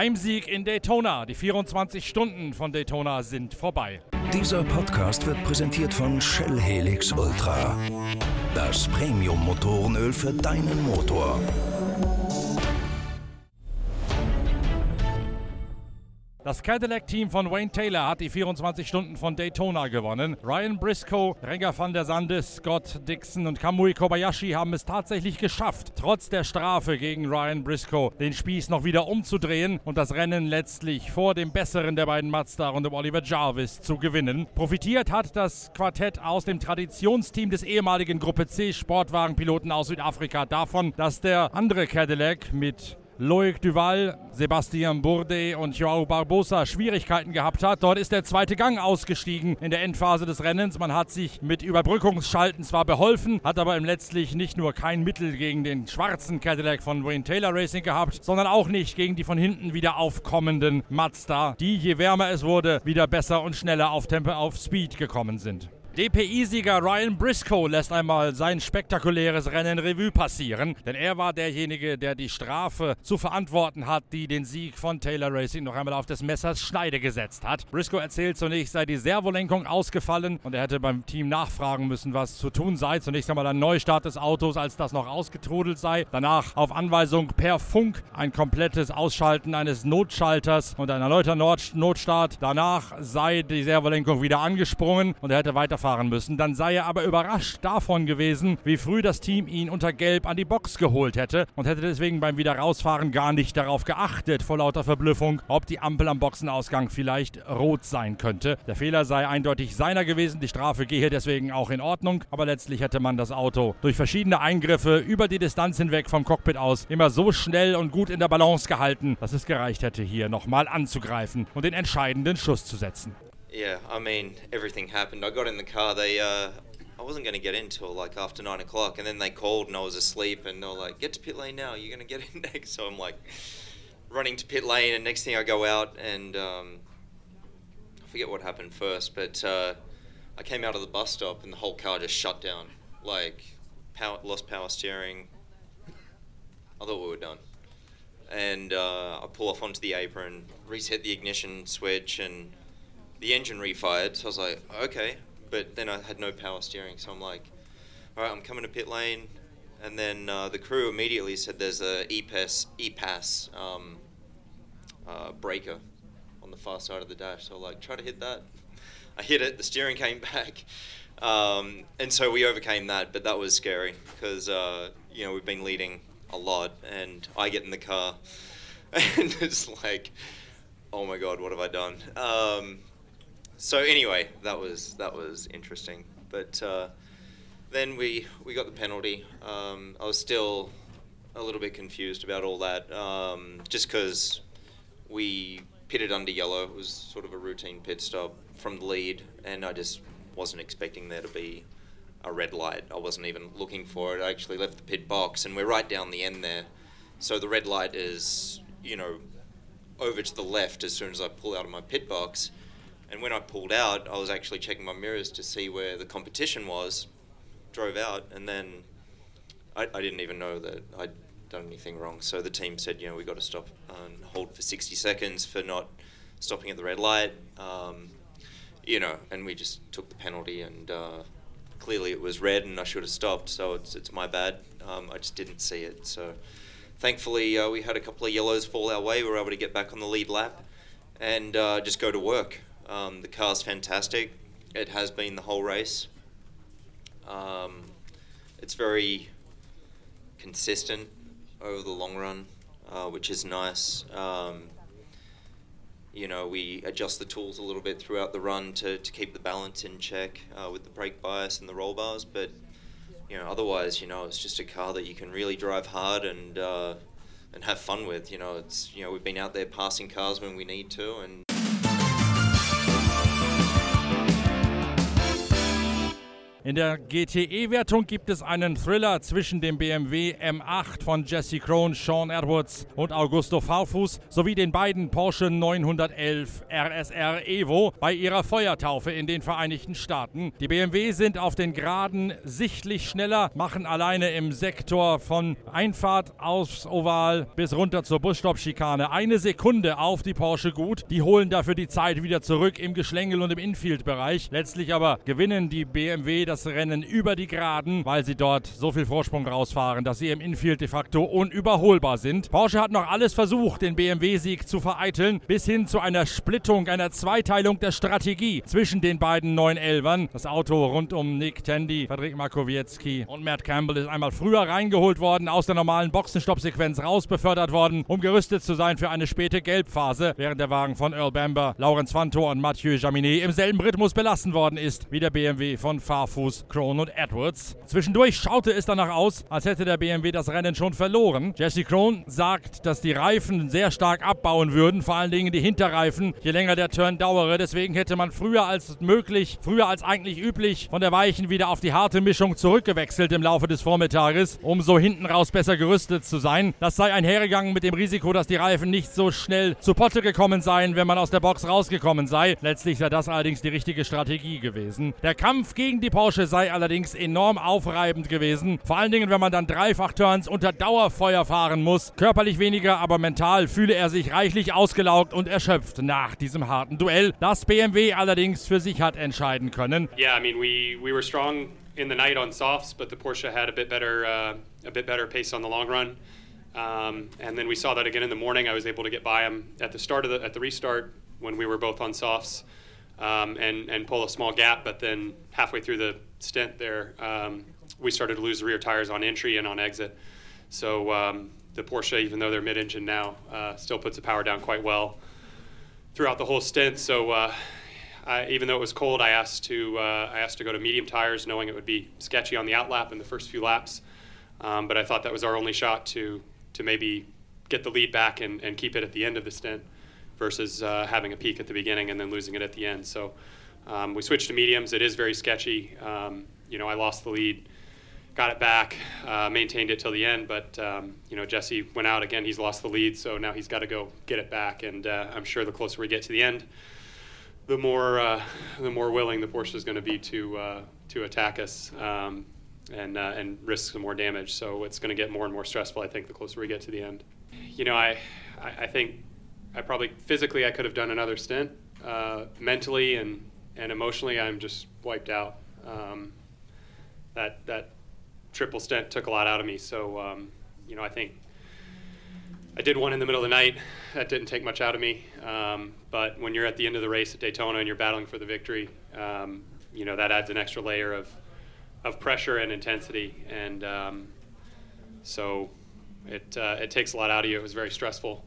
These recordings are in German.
Heimsieg in Daytona. Die 24 Stunden von Daytona sind vorbei. Dieser Podcast wird präsentiert von Shell Helix Ultra. Das Premium-Motorenöl für deinen Motor. Das Cadillac-Team von Wayne Taylor hat die 24 Stunden von Daytona gewonnen. Ryan Briscoe, Renger van der Sande, Scott Dixon und Kamui Kobayashi haben es tatsächlich geschafft, trotz der Strafe gegen Ryan Briscoe den Spieß noch wieder umzudrehen und das Rennen letztlich vor dem besseren der beiden Mazda und dem Oliver Jarvis zu gewinnen. Profitiert hat das Quartett aus dem Traditionsteam des ehemaligen Gruppe C Sportwagenpiloten aus Südafrika davon, dass der andere Cadillac mit Loic Duval, Sebastian Bourdais und Joao Barbosa Schwierigkeiten gehabt hat. Dort ist der zweite Gang ausgestiegen in der Endphase des Rennens. Man hat sich mit Überbrückungsschalten zwar beholfen, hat aber letztlich nicht nur kein Mittel gegen den schwarzen Cadillac von Wayne Taylor Racing gehabt, sondern auch nicht gegen die von hinten wieder aufkommenden Mazda, die je wärmer es wurde, wieder besser und schneller auf Tempo auf Speed gekommen sind. DPI-Sieger Ryan Briscoe lässt einmal sein spektakuläres Rennen Revue passieren, denn er war derjenige, der die Strafe zu verantworten hat, die den Sieg von Taylor Racing noch einmal auf des Messers Schneide gesetzt hat. Briscoe erzählt zunächst sei die Servolenkung ausgefallen und er hätte beim Team nachfragen müssen, was zu tun sei. Zunächst einmal ein Neustart des Autos, als das noch ausgetrudelt sei. Danach auf Anweisung per Funk ein komplettes Ausschalten eines Notschalters und ein erneuter Notstart. Danach sei die Servolenkung wieder angesprungen und er hätte weiter fahren müssen. Dann sei er aber überrascht davon gewesen, wie früh das Team ihn unter Gelb an die Box geholt hätte und hätte deswegen beim Wiederausfahren gar nicht darauf geachtet, vor lauter Verblüffung, ob die Ampel am Boxenausgang vielleicht rot sein könnte. Der Fehler sei eindeutig seiner gewesen, die Strafe gehe deswegen auch in Ordnung, aber letztlich hätte man das Auto durch verschiedene Eingriffe über die Distanz hinweg vom Cockpit aus immer so schnell und gut in der Balance gehalten, dass es gereicht hätte, hier nochmal anzugreifen und den entscheidenden Schuss zu setzen. Yeah, I mean, everything happened. I got in the car. They, uh, I wasn't going to get in till like after nine o'clock, and then they called and I was asleep, and they were like, "Get to pit lane now. You're going to get in next." So I'm like, running to pit lane, and next thing I go out, and um, I forget what happened first, but uh, I came out of the bus stop, and the whole car just shut down. Like, power, lost power steering. I thought we were done. And uh, I pull off onto the apron, reset the ignition switch, and the engine refired. So I was like, okay. But then I had no power steering. So I'm like, all right, I'm coming to pit lane. And then uh, the crew immediately said there's a EPAS, EPAS um, uh, breaker on the far side of the dash. So I like, try to hit that. I hit it. The steering came back. Um, and so we overcame that, but that was scary because uh, you know we've been leading a lot, and I get in the car, and it's like, oh my god, what have I done? Um, so anyway, that was that was interesting. But uh, then we we got the penalty. Um, I was still a little bit confused about all that, um, just because we pitted under yellow. It was sort of a routine pit stop from the lead, and I just wasn't expecting there to be a red light. I wasn't even looking for it. I actually left the pit box, and we're right down the end there. So the red light is, you know, over to the left as soon as I pull out of my pit box. And when I pulled out, I was actually checking my mirrors to see where the competition was. Drove out, and then I, I didn't even know that I'd done anything wrong. So the team said, you know, we've got to stop and hold for 60 seconds for not stopping at the red light. Um, you know, and we just took the penalty, and uh, clearly it was red, and I should have stopped. So it's it's my bad. Um, I just didn't see it. So thankfully, uh, we had a couple of yellows fall our way. We were able to get back on the lead lap and uh, just go to work. Um, the car's fantastic. It has been the whole race. Um, it's very consistent over the long run, uh, which is nice. Um, you know, we adjust the tools a little bit throughout the run to, to keep the balance in check uh, with the brake bias and the roll bars. But, you know, otherwise, you know, it's just a car that you can really drive hard and uh, and have fun with. You know, it's you know we've been out there passing cars when we need to, and In der GTE-Wertung gibt es einen Thriller zwischen dem BMW M8 von Jesse Krohn, Sean Edwards und Augusto Farfus sowie den beiden Porsche 911 RSR Evo bei ihrer Feuertaufe in den Vereinigten Staaten. Die BMW sind auf den Geraden sichtlich schneller, machen alleine im Sektor von Einfahrt aufs Oval bis runter zur Busstoppschikane eine Sekunde auf die Porsche gut. Die holen dafür die Zeit wieder zurück im Geschlängel und im Infield-Bereich. Letztlich aber gewinnen die BMW das Rennen über die Geraden, weil sie dort so viel Vorsprung rausfahren, dass sie im Infield de facto unüberholbar sind. Porsche hat noch alles versucht, den BMW-Sieg zu vereiteln, bis hin zu einer Splittung, einer Zweiteilung der Strategie zwischen den beiden 911ern. Das Auto rund um Nick Tandy, Frederik Markowiecki und Matt Campbell ist einmal früher reingeholt worden, aus der normalen Boxenstoppsequenz rausbefördert worden, um gerüstet zu sein für eine späte Gelbphase, während der Wagen von Earl Bamber, Laurens Fanto und Mathieu Jaminet im selben Rhythmus belassen worden ist wie der BMW von Farfus, Krohn und Edwards. Zwischendurch schaute es danach aus, als hätte der BMW das Rennen schon verloren. Jesse Krohn sagt, dass die Reifen sehr stark abbauen würden, vor allen Dingen die Hinterreifen, je länger der Turn dauere. Deswegen hätte man früher als möglich, früher als eigentlich üblich, von der weichen wieder auf die harte Mischung zurückgewechselt im Laufe des Vormittages, um so hinten raus besser gerüstet zu sein. Das sei einhergegangen mit dem Risiko, dass die Reifen nicht so schnell zu Potte gekommen seien, wenn man aus der Box rausgekommen sei. Letztlich sei das allerdings die richtige Strategie gewesen. Der Kampf gegen die Porsche sei allerdings enorm aufreibend gewesen. Vor allen Dingen, wenn man dann Dreifach-Turns unter Dauerfeuer fahren muss. Körperlich weniger, aber mental fühle er sich reichlich ausgelaugt und erschöpft nach diesem harten Duell, das BMW allerdings für sich hat entscheiden können. Yeah, I mean, we, we were strong in the night on softs, but the Porsche had a bit better, uh, a bit better pace on the long run. Um, and then we saw that again in the morning. I was able to get by him at the start of the at the restart when we were both on softs, um, and and pull a small gap. But then halfway through the stint there, um, we started to lose the rear tires on entry and on exit. So um, the Porsche, even though they're mid-engine now, uh, still puts the power down quite well throughout the whole stint. So. Uh, I, even though it was cold, I asked to uh, I asked to go to medium tires, knowing it would be sketchy on the outlap in the first few laps. Um, but I thought that was our only shot to to maybe get the lead back and, and keep it at the end of the stint versus uh, having a peak at the beginning and then losing it at the end. So um, we switched to mediums. It is very sketchy. Um, you know, I lost the lead, got it back, uh, maintained it till the end, but um, you know, Jesse went out again. He's lost the lead, so now he's got to go get it back. And uh, I'm sure the closer we get to the end, the more uh, the more willing the Porsche is going to be to uh, to attack us. Um, and uh, and risk some more damage. So it's going to get more and more stressful. I think the closer we get to the end. You know, I I, I think I probably physically I could have done another stint. Uh, mentally and and emotionally, I'm just wiped out. Um, that that triple stint took a lot out of me. So um, you know, I think. I did one in the middle of the night. That didn't take much out of me. Um, but when you're at the end of the race at Daytona and you're battling for the victory, um, you know that adds an extra layer of of pressure and intensity, and um, so it uh, it takes a lot out of you. It was very stressful.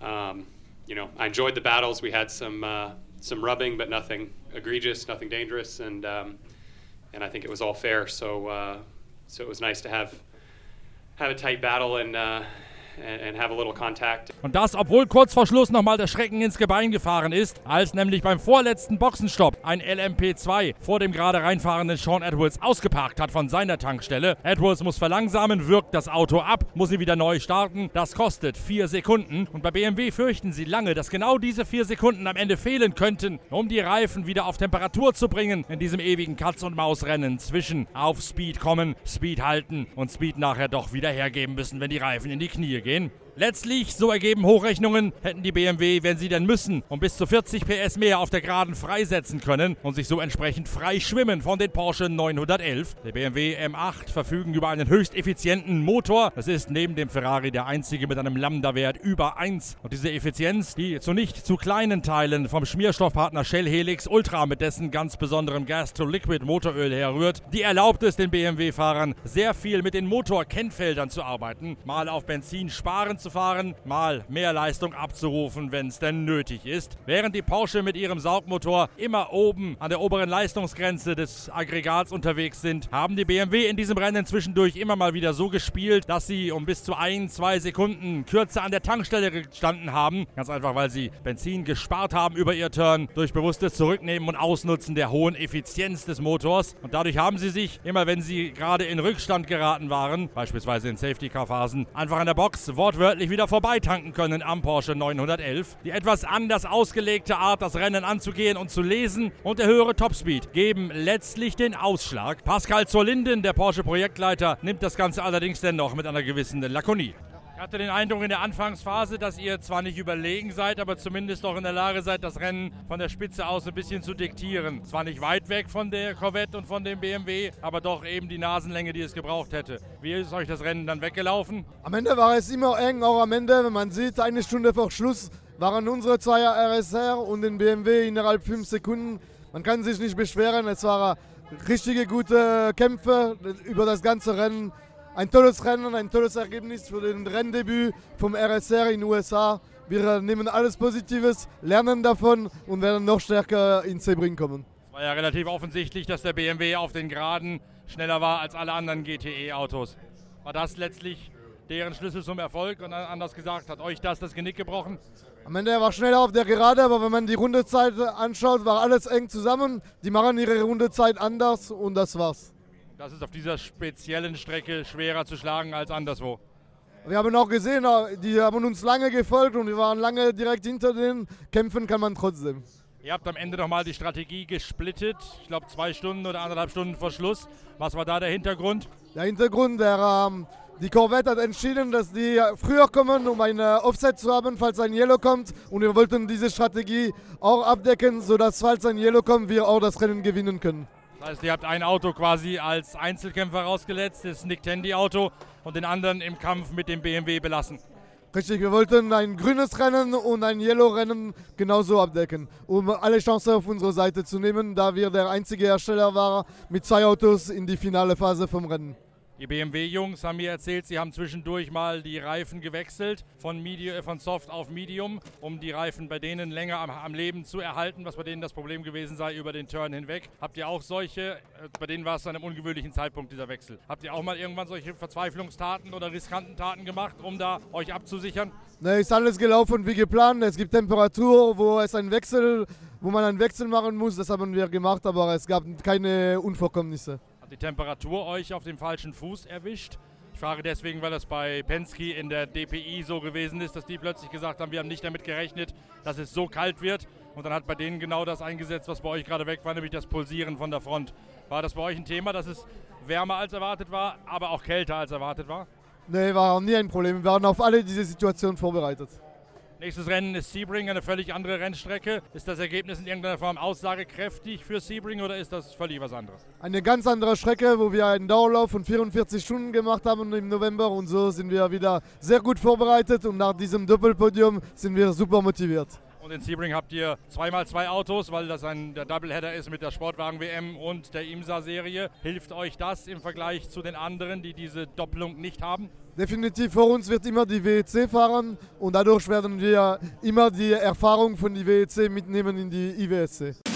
Um, you know, I enjoyed the battles. We had some uh, some rubbing, but nothing egregious, nothing dangerous, and um, and I think it was all fair. So uh, so it was nice to have have a tight battle and. Uh, and have a little contact. Und das, obwohl kurz vor Schluss nochmal der Schrecken ins Gebein gefahren ist, als nämlich beim vorletzten Boxenstopp ein LMP2 vor dem gerade reinfahrenden Sean Edwards ausgeparkt hat von seiner Tankstelle. Edwards muss verlangsamen, wirkt das Auto ab, muss sie wieder neu starten. Das kostet vier Sekunden. Und bei BMW fürchten sie lange, dass genau diese vier Sekunden am Ende fehlen könnten, um die Reifen wieder auf Temperatur zu bringen in diesem ewigen Katz-und-Maus-Rennen zwischen auf Speed kommen, Speed halten und Speed nachher doch wieder hergeben müssen, wenn die Reifen in die Knie gehen. Letztlich, so ergeben Hochrechnungen, hätten die BMW, wenn sie denn müssen, um bis zu 40 PS mehr auf der Geraden freisetzen können und sich so entsprechend frei schwimmen von den Porsche 911. Der BMW M8 verfügen über einen höchst effizienten Motor. Das ist neben dem Ferrari der einzige mit einem Lambda-Wert über 1. Und diese Effizienz, die zu nicht zu kleinen Teilen vom Schmierstoffpartner Shell Helix Ultra mit dessen ganz besonderem Gas-to-Liquid-Motoröl herrührt, die erlaubt es den BMW-Fahrern, sehr viel mit den Motorkennfeldern zu arbeiten, mal auf Benzin sparen zu fahren, mal mehr Leistung abzurufen, wenn es denn nötig ist. Während die Porsche mit ihrem Saugmotor immer oben an der oberen Leistungsgrenze des Aggregats unterwegs sind, haben die BMW in diesem Rennen zwischendurch immer mal wieder so gespielt, dass sie um bis zu ein, zwei Sekunden kürzer an der Tankstelle gestanden haben. Ganz einfach, weil sie Benzin gespart haben über ihr Turn durch bewusstes Zurücknehmen und Ausnutzen der hohen Effizienz des Motors. Und dadurch haben sie sich, immer wenn sie gerade in Rückstand geraten waren, beispielsweise in Safety-Car-Phasen, einfach an der Box wortwörtlich wieder vorbeitanken können am Porsche 911. Die etwas anders ausgelegte Art, das Rennen anzugehen und zu lesen und der höhere Topspeed geben letztlich den Ausschlag. Pascal Zollinden, der Porsche-Projektleiter, nimmt das Ganze allerdings dennoch mit einer gewissen Lakonie. Ich hatte den Eindruck in der Anfangsphase, dass ihr zwar nicht überlegen seid, aber zumindest auch in der Lage seid, das Rennen von der Spitze aus ein bisschen zu diktieren. Zwar nicht weit weg von der Corvette und von dem BMW, aber doch eben die Nasenlänge, die es gebraucht hätte. Wie ist euch das Rennen dann weggelaufen? Am Ende war es immer eng, auch am Ende, wenn man sieht, eine Stunde vor Schluss waren unsere zwei RSR und den BMW innerhalb fünf Sekunden. Man kann sich nicht beschweren, es waren richtige gute Kämpfe über das ganze Rennen ein tolles Rennen, ein tolles Ergebnis für den Renndebüt vom RSR in den USA. Wir nehmen alles Positives, lernen davon und werden noch stärker in Sebring kommen. Es war ja relativ offensichtlich, dass der BMW auf den Geraden schneller war als alle anderen GTE-Autos. War das letztlich deren Schlüssel zum Erfolg? Und anders gesagt, hat euch das das Genick gebrochen? Am Ende war schneller auf der Gerade, aber wenn man die Rundezeit anschaut, war alles eng zusammen. Die machen ihre Rundezeit anders und das war's. Das ist auf dieser speziellen Strecke schwerer zu schlagen als anderswo. Wir haben auch gesehen, die haben uns lange gefolgt und wir waren lange direkt hinter denen. Kämpfen kann man trotzdem. Ihr habt am Ende nochmal die Strategie gesplittet. Ich glaube, zwei Stunden oder anderthalb Stunden vor Schluss. Was war da der Hintergrund? Der Hintergrund, der, ähm, die Corvette hat entschieden, dass die früher kommen, um ein Offset zu haben, falls ein Yellow kommt. Und wir wollten diese Strategie auch abdecken, sodass, falls ein Yellow kommt, wir auch das Rennen gewinnen können. Das ihr habt ein Auto quasi als Einzelkämpfer rausgeletzt, das Nick Tandy-Auto, und den anderen im Kampf mit dem BMW belassen. Richtig, wir wollten ein grünes Rennen und ein Yellow-Rennen genauso abdecken, um alle Chancen auf unsere Seite zu nehmen, da wir der einzige Hersteller waren mit zwei Autos in die finale Phase vom Rennen. Die BMW-Jungs haben mir erzählt, sie haben zwischendurch mal die Reifen gewechselt von, Medium, von Soft auf Medium, um die Reifen bei denen länger am, am, Leben zu erhalten, was bei denen das Problem gewesen sei über den Turn hinweg. Habt ihr auch solche, äh, bei denen war es zu einem ungewöhnlichen Zeitpunkt dieser Wechsel. Habt ihr auch mal irgendwann solche Verzweiflungstaten oder riskanten Taten gemacht, um da euch abzusichern? Ne, ist alles gelaufen wie geplant. Es gibt Temperatur, wo es einen Wechsel, wo man einen Wechsel machen muss. Das haben wir gemacht, aber es gab keine Unvorkommnisse die Temperatur euch auf dem falschen Fuß erwischt? Ich frage deswegen, weil das bei Penske in der DPI so gewesen ist, dass die plötzlich gesagt haben, wir haben nicht damit gerechnet, dass es so kalt wird. Und dann hat bei denen genau das eingesetzt, was bei euch gerade weg war, nämlich das Pulsieren von der Front. War das bei euch ein Thema, dass es wärmer als erwartet war, aber auch kälter als erwartet war? Nee, war nie ein Problem. Wir waren auf alle diese Situationen vorbereitet. Nächstes Rennen ist Sebring, eine völlig andere Rennstrecke. Ist das Ergebnis in irgendeiner Form aussagekräftig für Sebring oder ist das völlig was anderes? Eine ganz andere Strecke, wo wir einen Dauerlauf von 44 Stunden gemacht haben im November und so sind wir wieder sehr gut vorbereitet und nach diesem Doppelpodium sind wir super motiviert. Und in Sebring habt ihr zweimal zwei Autos, weil das ein der Doubleheader ist mit der Sportwagen-WM und der IMSA-Serie. Hilft euch das im Vergleich zu den anderen, die diese Doppelung nicht haben? Definitiv vor uns wird immer die WEC fahren und dadurch werden wir immer die Erfahrung von die WEC mitnehmen in die IWSC.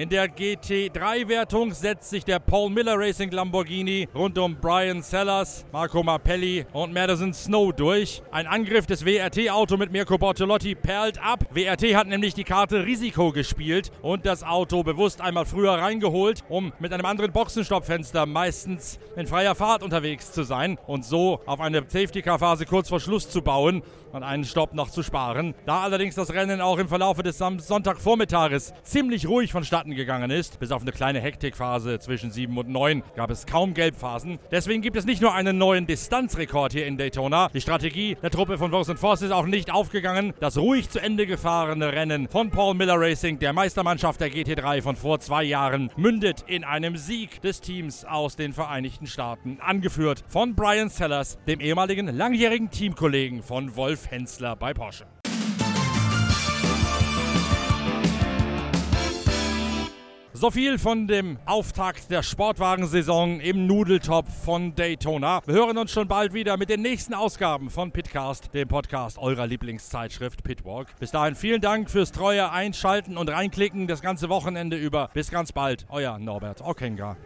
In der GT3-Wertung setzt sich der Paul Miller Racing Lamborghini rund um Brian Sellers, Marco Marpelli und Madison Snow durch. Ein Angriff des WRT-Auto mit Mirko Bortolotti perlt ab. WRT hat nämlich die Karte Risiko gespielt und das Auto bewusst einmal früher reingeholt, um mit einem anderen Boxenstoppfenster meistens in freier Fahrt unterwegs zu sein und so auf eine Safety-Car-Phase kurz vor Schluss zu bauen und einen Stopp noch zu sparen. Da allerdings das Rennen auch im Verlauf des Sonntagvormittages ziemlich ruhig vonstatten gegangen ist, bis auf eine kleine Hektikphase zwischen 7 und 9 gab es kaum Gelbphasen. Deswegen gibt es nicht nur einen neuen Distanzrekord hier in Daytona. Die Strategie der Truppe von Voss Force ist auch nicht aufgegangen. Das ruhig zu Ende gefahrene Rennen von Paul Miller Racing, der Meistermannschaft der GT3 von vor zwei Jahren, mündet in einem Sieg des Teams aus den Vereinigten Staaten, angeführt von Brian Sellers, dem ehemaligen langjährigen Teamkollegen von Wolf Hensler bei Porsche. So viel von dem Auftakt der Sportwagensaison im Nudeltopf von Daytona. Wir hören uns schon bald wieder mit den nächsten Ausgaben von Pitcast, dem Podcast eurer Lieblingszeitschrift Pitwalk. Bis dahin vielen Dank fürs treue Einschalten und Reinklicken das ganze Wochenende über. Bis ganz bald, euer Norbert Okenga.